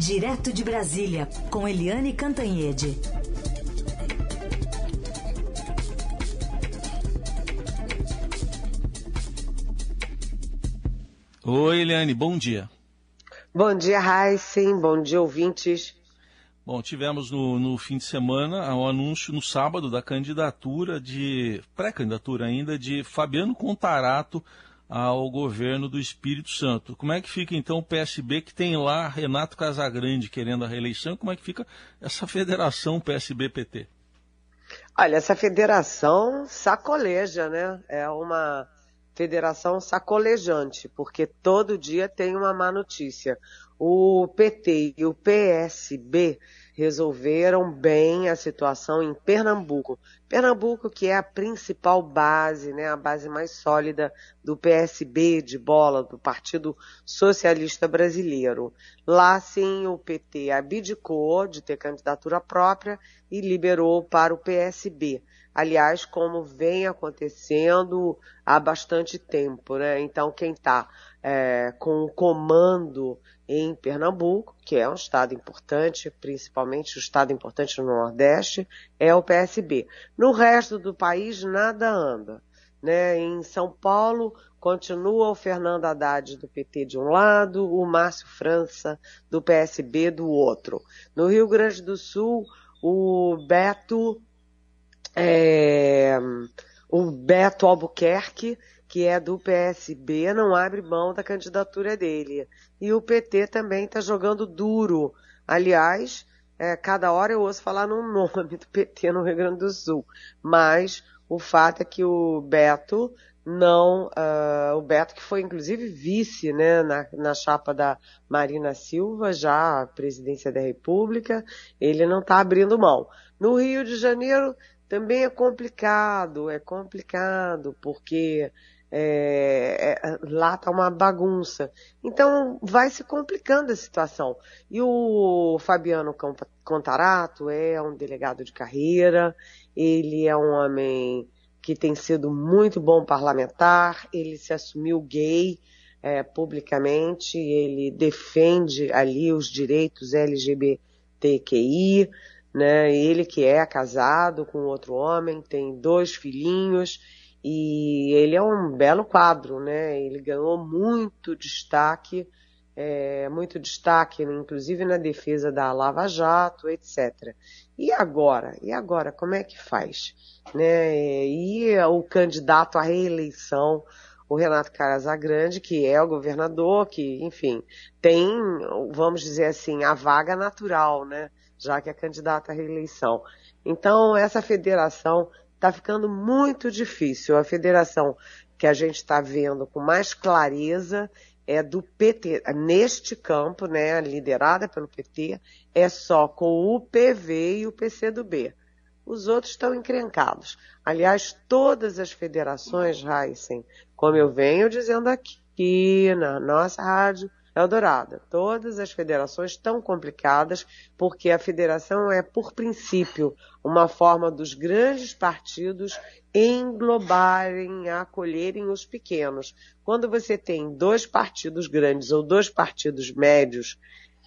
Direto de Brasília, com Eliane Cantanhede. Oi, Eliane, bom dia. Bom dia, Heisen. Bom dia, ouvintes. Bom, tivemos no, no fim de semana o anúncio no sábado da candidatura de, pré-candidatura ainda, de Fabiano Contarato ao governo do Espírito Santo. Como é que fica então o PSB que tem lá Renato Casagrande querendo a reeleição? Como é que fica essa federação PSB-PT? Olha, essa federação sacoleja, né? É uma federação sacolejante, porque todo dia tem uma má notícia. O PT e o PSB resolveram bem a situação em Pernambuco. Pernambuco, que é a principal base, né, a base mais sólida do PSB de bola, do Partido Socialista Brasileiro. Lá sim o PT abdicou de ter candidatura própria e liberou para o PSB. Aliás, como vem acontecendo há bastante tempo, né? Então, quem está é, com o comando em Pernambuco, que é um estado importante, principalmente o estado importante no Nordeste, é o PSB. No resto do país, nada anda. Né? Em São Paulo, continua o Fernando Haddad do PT de um lado, o Márcio França do PSB do outro. No Rio Grande do Sul, o Beto é, o Beto Albuquerque, que é do PSB, não abre mão da candidatura dele. E o PT também está jogando duro. Aliás, é, cada hora eu ouço falar no nome do PT no Rio Grande do Sul. Mas o fato é que o Beto não, uh, o Beto que foi inclusive vice, né, na, na chapa da Marina Silva, já presidência da República, ele não está abrindo mão. No Rio de Janeiro também é complicado, é complicado, porque é, é, lá está uma bagunça. Então vai se complicando a situação. E o Fabiano Contarato é um delegado de carreira, ele é um homem que tem sido muito bom parlamentar, ele se assumiu gay é, publicamente, ele defende ali os direitos LGBTQI, né? Ele que é casado com outro homem, tem dois filhinhos e ele é um belo quadro, né? Ele ganhou muito destaque, é, muito destaque, inclusive na defesa da Lava Jato, etc. E agora? E agora? Como é que faz? Né? E o candidato à reeleição, o Renato Casagrande, que é o governador, que, enfim, tem, vamos dizer assim, a vaga natural, né? já que é candidata à reeleição. Então, essa federação está ficando muito difícil. A federação que a gente está vendo com mais clareza é do PT. Neste campo, né, liderada pelo PT, é só com o PV e o PCdoB. Os outros estão encrencados. Aliás, todas as federações, Heisen, como eu venho dizendo aqui na nossa rádio, Eldorado, todas as federações estão complicadas porque a federação é, por princípio, uma forma dos grandes partidos englobarem, acolherem os pequenos. Quando você tem dois partidos grandes ou dois partidos médios,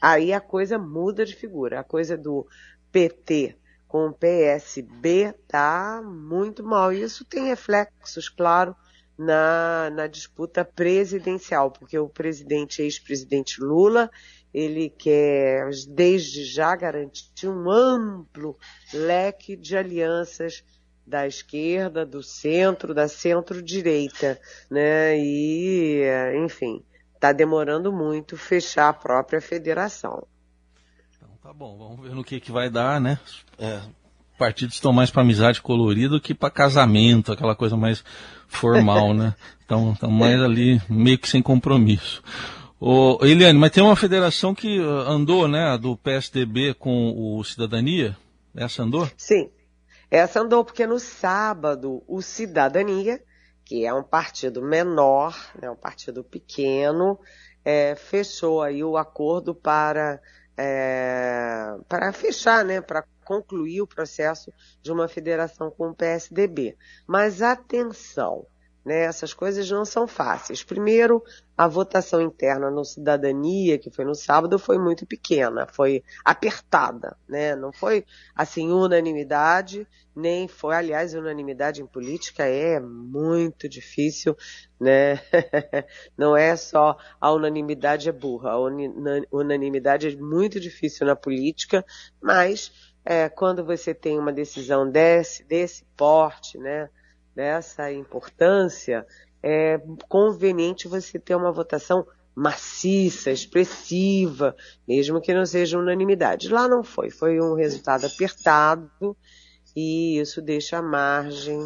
aí a coisa muda de figura. A coisa do PT com o PSB tá muito mal. E isso tem reflexos, claro, na, na disputa presidencial, porque o presidente, ex-presidente Lula, ele quer desde já garantir um amplo leque de alianças da esquerda, do centro, da centro-direita, né? E, enfim, está demorando muito fechar a própria federação. Então tá bom, vamos ver no que, que vai dar, né? É, partidos estão mais para amizade colorida do que para casamento, aquela coisa mais formal, né? Então, estão mais ali meio que sem compromisso. Ô, Eliane, mas tem uma federação que uh, andou, né, do PSDB com o Cidadania? Essa andou? Sim, essa andou porque no sábado o Cidadania, que é um partido menor, né, um partido pequeno, é, fechou aí o acordo para é, para fechar, né, para concluir o processo de uma federação com o PSDB. Mas atenção, né? Essas coisas não são fáceis. Primeiro, a votação interna no Cidadania, que foi no sábado, foi muito pequena, foi apertada, né? Não foi, assim, unanimidade, nem foi, aliás, unanimidade em política é muito difícil, né? Não é só a unanimidade é burra, a unanimidade é muito difícil na política, mas é, quando você tem uma decisão desse, desse porte, né? dessa importância, é conveniente você ter uma votação maciça, expressiva, mesmo que não seja unanimidade. Lá não foi, foi um resultado apertado e isso deixa margem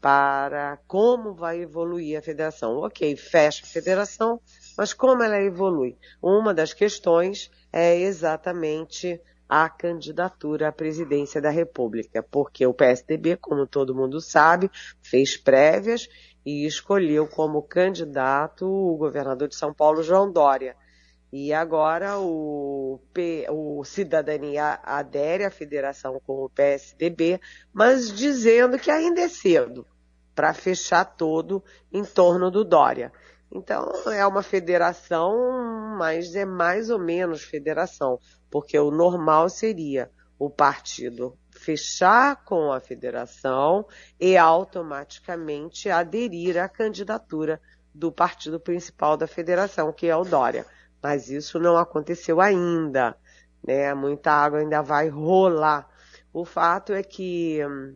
para como vai evoluir a federação. Ok, fecha a federação, mas como ela evolui? Uma das questões é exatamente a candidatura à presidência da República, porque o PSDB, como todo mundo sabe, fez prévias e escolheu como candidato o governador de São Paulo, João Dória. E agora o, P, o Cidadania adere à federação com o PSDB, mas dizendo que ainda é cedo para fechar todo em torno do Dória. Então é uma federação, mas é mais ou menos federação porque o normal seria o partido fechar com a federação e automaticamente aderir à candidatura do partido principal da federação, que é o Dória. Mas isso não aconteceu ainda, né? Muita água ainda vai rolar. O fato é que hum,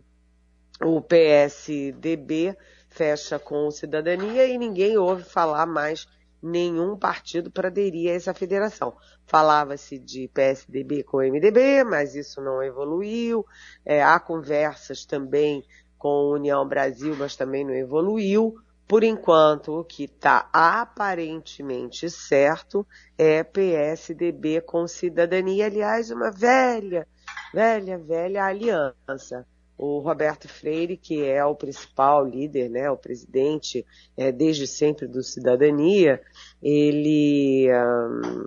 o PSDB fecha com o Cidadania e ninguém ouve falar mais nenhum partido para aderir a essa federação. Falava-se de PSDB com MDB, mas isso não evoluiu. É, há conversas também com União Brasil, mas também não evoluiu. Por enquanto, o que está aparentemente certo é PSDB com cidadania, aliás, uma velha, velha, velha aliança o Roberto Freire, que é o principal líder, né, o presidente é, desde sempre do Cidadania, ele, um,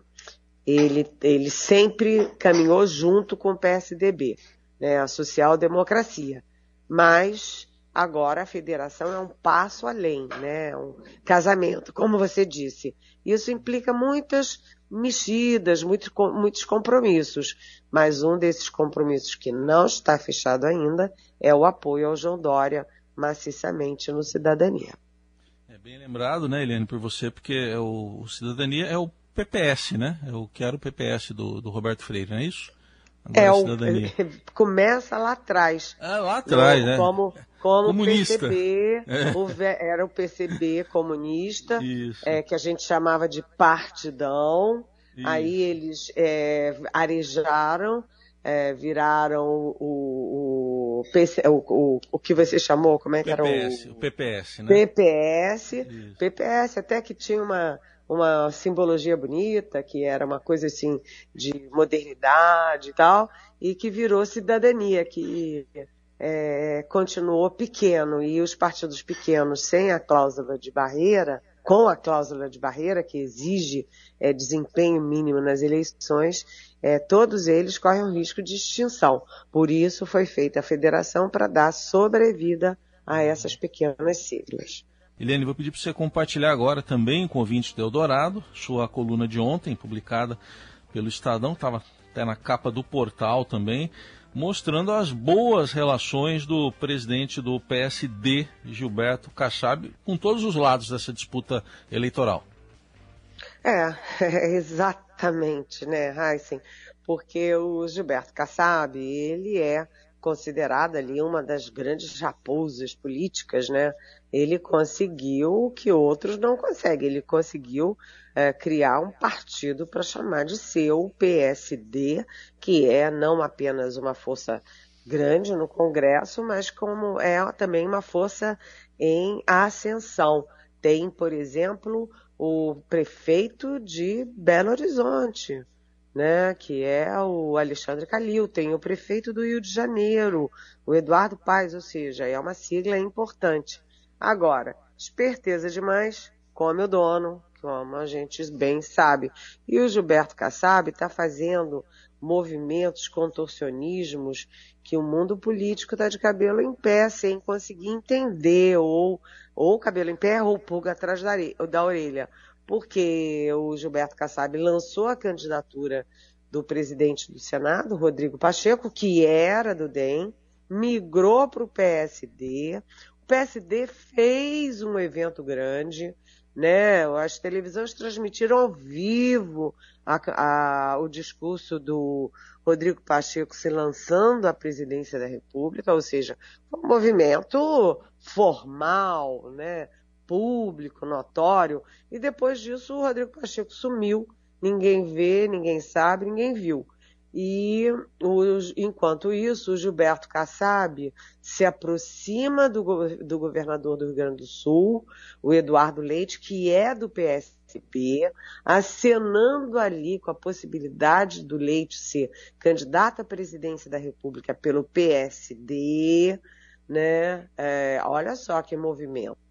ele, ele sempre caminhou junto com o PSDB, né, a social-democracia. Mas agora a federação é um passo além, né, um casamento, como você disse. Isso implica muitas mexidas, muitos, muitos compromissos. Mas um desses compromissos que não está fechado ainda é o apoio ao João Dória maciçamente no Cidadania. É bem lembrado, né, Eliane, por você, porque é o, o Cidadania é o PPS, né? É o que era o PPS do, do Roberto Freire, não é isso? Agora é, o, cidadania. começa lá atrás. Ah, lá atrás, né? Como, como comunista. PCB, é. o, era o PCB comunista, é, que a gente chamava de partidão. Isso. Aí eles é, arejaram, é, viraram o, o, o, o, que você chamou, como é que PPS, era o... O PPS, né? PPS, Isso. PPS, até que tinha uma, uma simbologia bonita, que era uma coisa assim de modernidade e tal, e que virou cidadania, que é, continuou pequeno e os partidos pequenos sem a cláusula de barreira, com a cláusula de barreira que exige é, desempenho mínimo nas eleições, é, todos eles correm o risco de extinção. Por isso foi feita a federação para dar sobrevida a essas pequenas siglas. Eliane, vou pedir para você compartilhar agora também com o ouvinte do Eldorado, sua coluna de ontem, publicada pelo Estadão, estava até na capa do portal também, mostrando as boas relações do presidente do PSD, Gilberto Kassab, com todos os lados dessa disputa eleitoral. É, exatamente, né, Heisen? Porque o Gilberto Kassab, ele é considerado ali uma das grandes raposas políticas, né? Ele conseguiu o que outros não conseguem. Ele conseguiu é, criar um partido para chamar de seu PSD, que é não apenas uma força grande no Congresso, mas como é também uma força em ascensão. Tem, por exemplo, o prefeito de Belo Horizonte, né, que é o Alexandre Calil, tem o prefeito do Rio de Janeiro, o Eduardo Paes, ou seja, é uma sigla importante. Agora, esperteza demais, come o dono, como a gente bem sabe. E o Gilberto Kassab está fazendo movimentos, contorcionismos que o mundo político está de cabelo em pé sem conseguir entender ou ou cabelo em pé ou pulga atrás da, da orelha, porque o Gilberto Kassab lançou a candidatura do presidente do Senado, Rodrigo Pacheco, que era do DEM, migrou para o PSD. PSD fez um evento grande, né? As televisões transmitiram ao vivo a, a, o discurso do Rodrigo Pacheco se lançando à presidência da República, ou seja, foi um movimento formal, né? público, notório, e depois disso o Rodrigo Pacheco sumiu, ninguém vê, ninguém sabe, ninguém viu. E os, enquanto isso, o Gilberto Kassab se aproxima do, do, governador do Rio Grande do Sul, o Eduardo Leite, que é do PSB, acenando ali com a possibilidade do Leite ser candidato à presidência da República pelo PSD, né? É, olha só que movimento.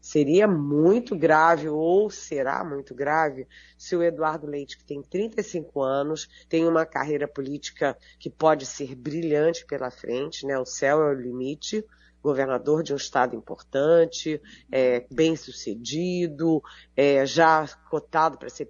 Seria muito grave, ou será muito grave, se o Eduardo Leite, que tem 35 anos, tem uma carreira política que pode ser brilhante pela frente, né? O céu é o limite, governador de um estado importante, é, bem sucedido, é, já cotado para ser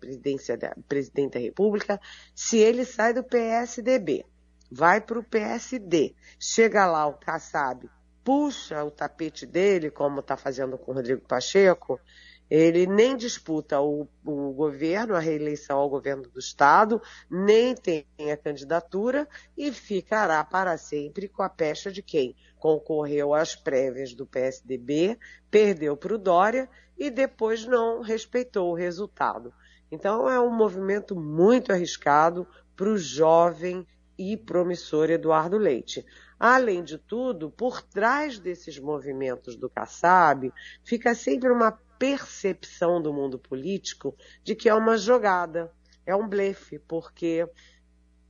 da, presidente da República, se ele sai do PSDB, vai para o PSD, chega lá o Kassab puxa o tapete dele, como está fazendo com o Rodrigo Pacheco, ele nem disputa o, o, governo, a reeleição ao governo do Estado, nem tem a candidatura e ficará para sempre com a pecha de quem concorreu às prévias do PSDB, perdeu para o Dória e depois não respeitou o resultado. Então é um movimento muito arriscado para o jovem e promissor Eduardo Leite. Além de tudo, por trás desses movimentos do Kassab, fica sempre uma percepção do mundo político de que é uma jogada, é um blefe, porque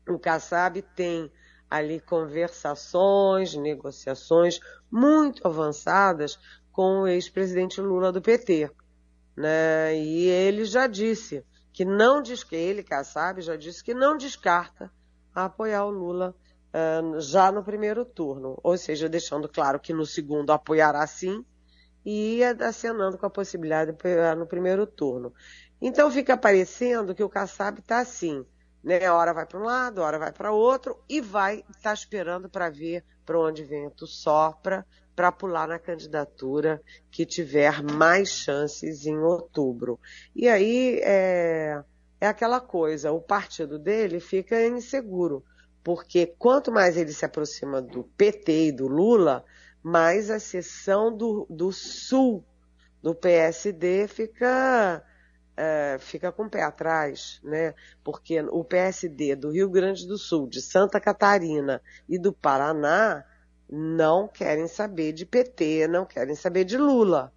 o Kassab tem ali conversações, negociações muito avançadas com o ex-presidente Lula do PT. Né? E ele já disse que não diz que ele, Kassab, já disse que não descarta apoiar o Lula já no primeiro turno, ou seja, deixando claro que no segundo apoiará sim e acenando com a possibilidade de apoiar no primeiro turno. Então fica parecendo que o Kassab está assim, né? Hora vai para um lado, hora vai para outro e vai estar tá esperando para ver para onde vento sopra para pular na candidatura que tiver mais chances em outubro. E aí é, é aquela coisa, o partido dele fica inseguro porque quanto mais ele se aproxima do PT e do Lula, mais a seção do, do sul do PSD fica, é, fica com o pé atrás, né? Porque o PSD do Rio Grande do Sul, de Santa Catarina e do Paraná não querem saber de PT, não querem saber de Lula.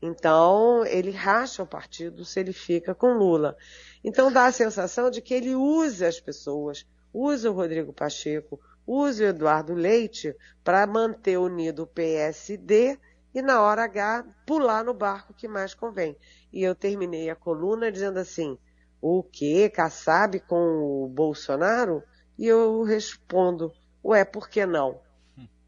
Então, ele racha o partido se ele fica com Lula. Então, dá a sensação de que ele usa as pessoas use o Rodrigo Pacheco, use o Eduardo Leite para manter unido o PSD e na hora H pular no barco que mais convém. E eu terminei a coluna dizendo assim, o que? Kassab com o Bolsonaro? E eu respondo, ué, por que não?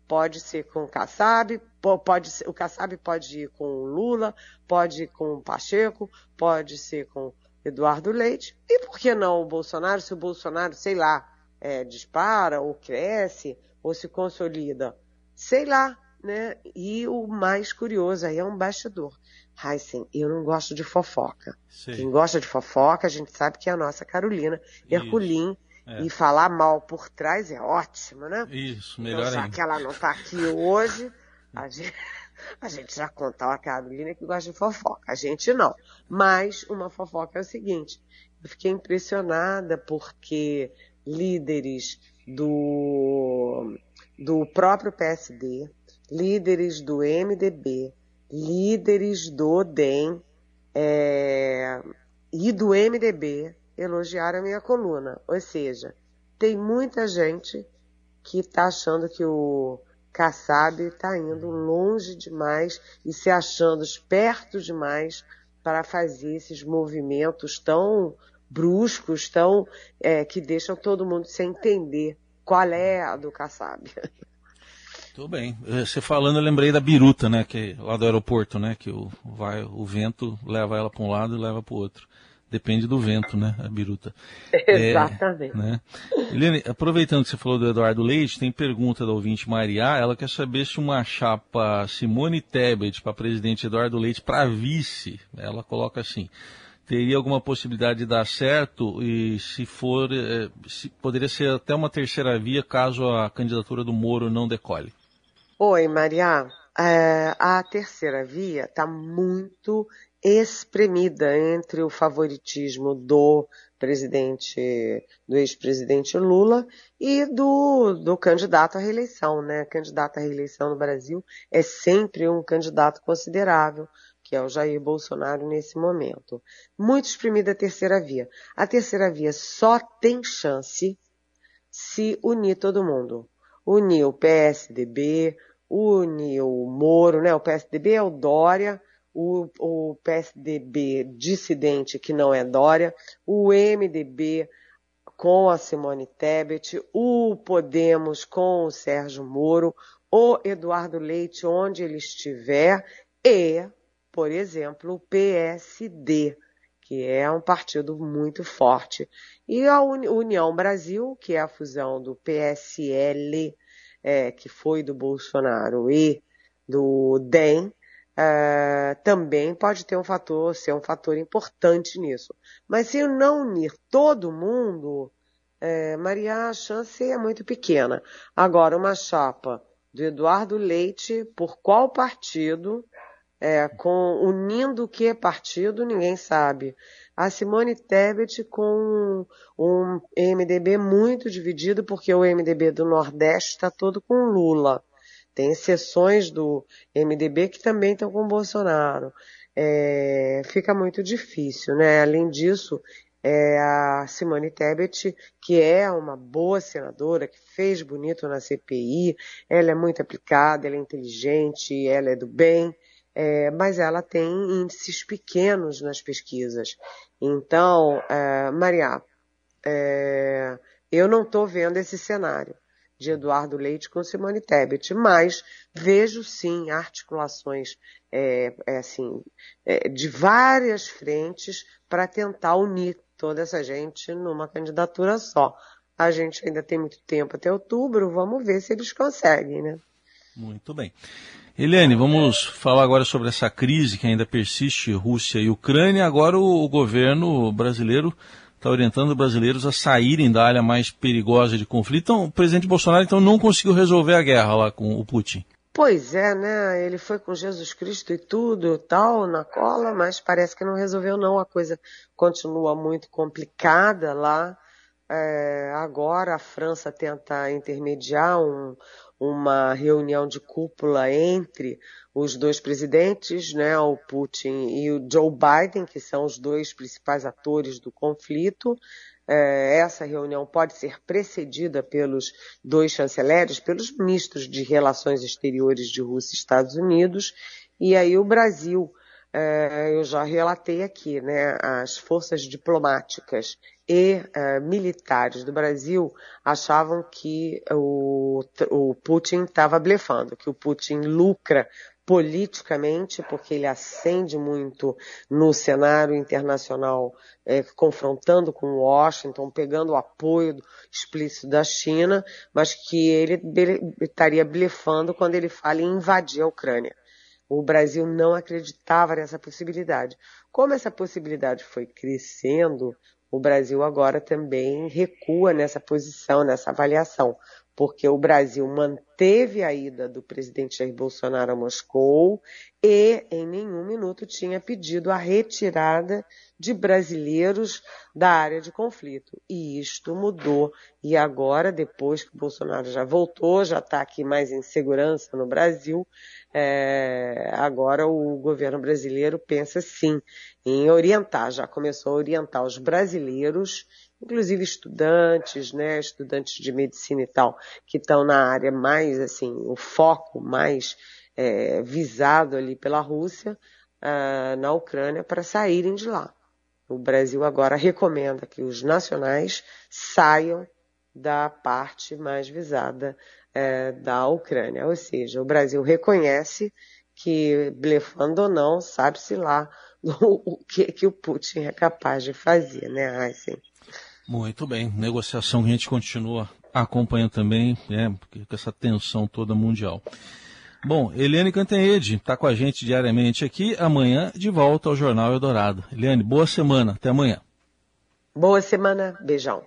Pode ser com o Kassab, pode ser, o Kassab pode ir com o Lula, pode ir com o Pacheco, pode ser com Eduardo Leite. E por que não o Bolsonaro, se o Bolsonaro, sei lá, é, dispara ou cresce ou se consolida? Sei lá, né? E o mais curioso aí é um bastidor. Heisen, eu não gosto de fofoca. Sim. Quem gosta de fofoca, a gente sabe que é a nossa Carolina Herculin. É. E falar mal por trás é ótimo, né? Isso, melhor então, já ainda. que ela não está aqui hoje, a gente, a gente já contou a Carolina que gosta de fofoca. A gente não. Mas uma fofoca é o seguinte. Eu fiquei impressionada porque líderes do, do próprio PSD, líderes do MDB, líderes do DEM é, e do MDB elogiaram a minha coluna. Ou seja, tem muita gente que está achando que o Kassab está indo longe demais e se achando esperto demais para fazer esses movimentos tão bruscos, tão é, que deixam todo mundo sem entender qual é a do Kassab. Tudo bem. Eh, você falando, eu lembrei da biruta, né? Que lá do aeroporto, né? Que o, vai, o vento leva ela para um lado e leva para o outro. Depende do vento, né? A biruta. Exatamente. É, né? Eliane, aproveitando que você falou do Eduardo Leite, tem pergunta da ouvinte Maria. Ela quer saber se uma chapa Simone Tebet para presidente Eduardo Leite para vice, ela coloca assim, teria alguma possibilidade de dar certo e se for, eh, se, poderia ser até uma terceira via caso a candidatura do Moro não decole. Oi, Maria. É, a terceira via está muito espremida entre o favoritismo do presidente, do ex-presidente Lula e do, do candidato à reeleição, né? Candidato à reeleição no Brasil é sempre um candidato considerável, que é o Jair Bolsonaro nesse momento. Muito espremida a terceira via. A terceira via só tem chance se unir todo mundo. Unir o PSDB, unir o Moro, né? O PSDB é o Dória, o, o PSDB dissidente, que não é Dória, o MDB com a Simone Tebet, o Podemos com o Sérgio Moro, o Eduardo Leite onde ele estiver e, por exemplo, o PSD, que é um partido muito forte. E a União Brasil, que é a fusão do PSL, é, que foi do Bolsonaro, e do DEM, Uh, também pode ter um fator, ser um fator importante nisso. Mas se não unir todo mundo, é, Maria, a chance é muito pequena. Agora, uma chapa do Eduardo Leite, por qual partido, é, com, unindo que partido, ninguém sabe. A Simone Tebet com um MDB muito dividido, porque o MDB do Nordeste está todo com Lula. Tem exceções do MDB que também estão com Bolsonaro. É, fica muito difícil, né? Além disso, é a Simone Tebet, que é uma boa senadora, que fez bonito na CPI, ela é muito aplicada, ela é inteligente, ela é do bem, é, mas ela tem índices pequenos nas pesquisas. Então, é, Maria, é, eu não estou vendo esse cenário de Eduardo Leite com Simone Tebet, mas vejo sim articulações é, é assim, é, de várias frentes para tentar unir toda essa gente numa candidatura só. A gente ainda tem muito tempo até outubro, vamos ver se eles conseguem, né? Muito bem. Helene, vamos falar agora sobre essa crise que ainda persiste, Rússia e Ucrânia. Agora o governo brasileiro está orientando brasileiros a saírem da área mais perigosa de conflito. Então, o presidente Bolsonaro então não conseguiu resolver a guerra lá com o Putin. Pois é, né? Ele foi com Jesus Cristo e tudo, tal, na cola, mas parece que não resolveu não. A coisa continua muito complicada lá. É, agora a França tenta intermediar um, uma reunião de cúpula entre os dois presidentes, né, o Putin e o Joe Biden, que são os dois principais atores do conflito. É, essa reunião pode ser precedida pelos dois chanceleres, pelos ministros de Relações Exteriores de Rússia e Estados Unidos, e aí o Brasil, eu já relatei aqui, né, as forças diplomáticas e uh, militares do Brasil achavam que o, o Putin estava blefando, que o Putin lucra politicamente, porque ele ascende muito no cenário internacional, é, confrontando com Washington, pegando o apoio explícito da China, mas que ele estaria blefando quando ele fala em invadir a Ucrânia. O Brasil não acreditava nessa possibilidade. Como essa possibilidade foi crescendo, o Brasil agora também recua nessa posição, nessa avaliação, porque o Brasil manteve a ida do presidente Jair Bolsonaro a Moscou e em nenhum minuto tinha pedido a retirada de brasileiros da área de conflito. E isto mudou. E agora, depois que o Bolsonaro já voltou, já está aqui mais em segurança no Brasil, é, agora o governo brasileiro pensa sim em orientar, já começou a orientar os brasileiros inclusive estudantes, né, estudantes de medicina e tal, que estão na área mais, assim, o foco mais é, visado ali pela Rússia, uh, na Ucrânia, para saírem de lá. O Brasil agora recomenda que os nacionais saiam da parte mais visada é, da Ucrânia. Ou seja, o Brasil reconhece que, blefando ou não, sabe-se lá o que, que o Putin é capaz de fazer, né, Aysen? Muito bem. Negociação que a gente continua acompanhando também, é, com essa tensão toda mundial. Bom, Eliane Cantanhede está com a gente diariamente aqui. Amanhã, de volta ao Jornal Eldorado. Eliane, boa semana. Até amanhã. Boa semana. Beijão.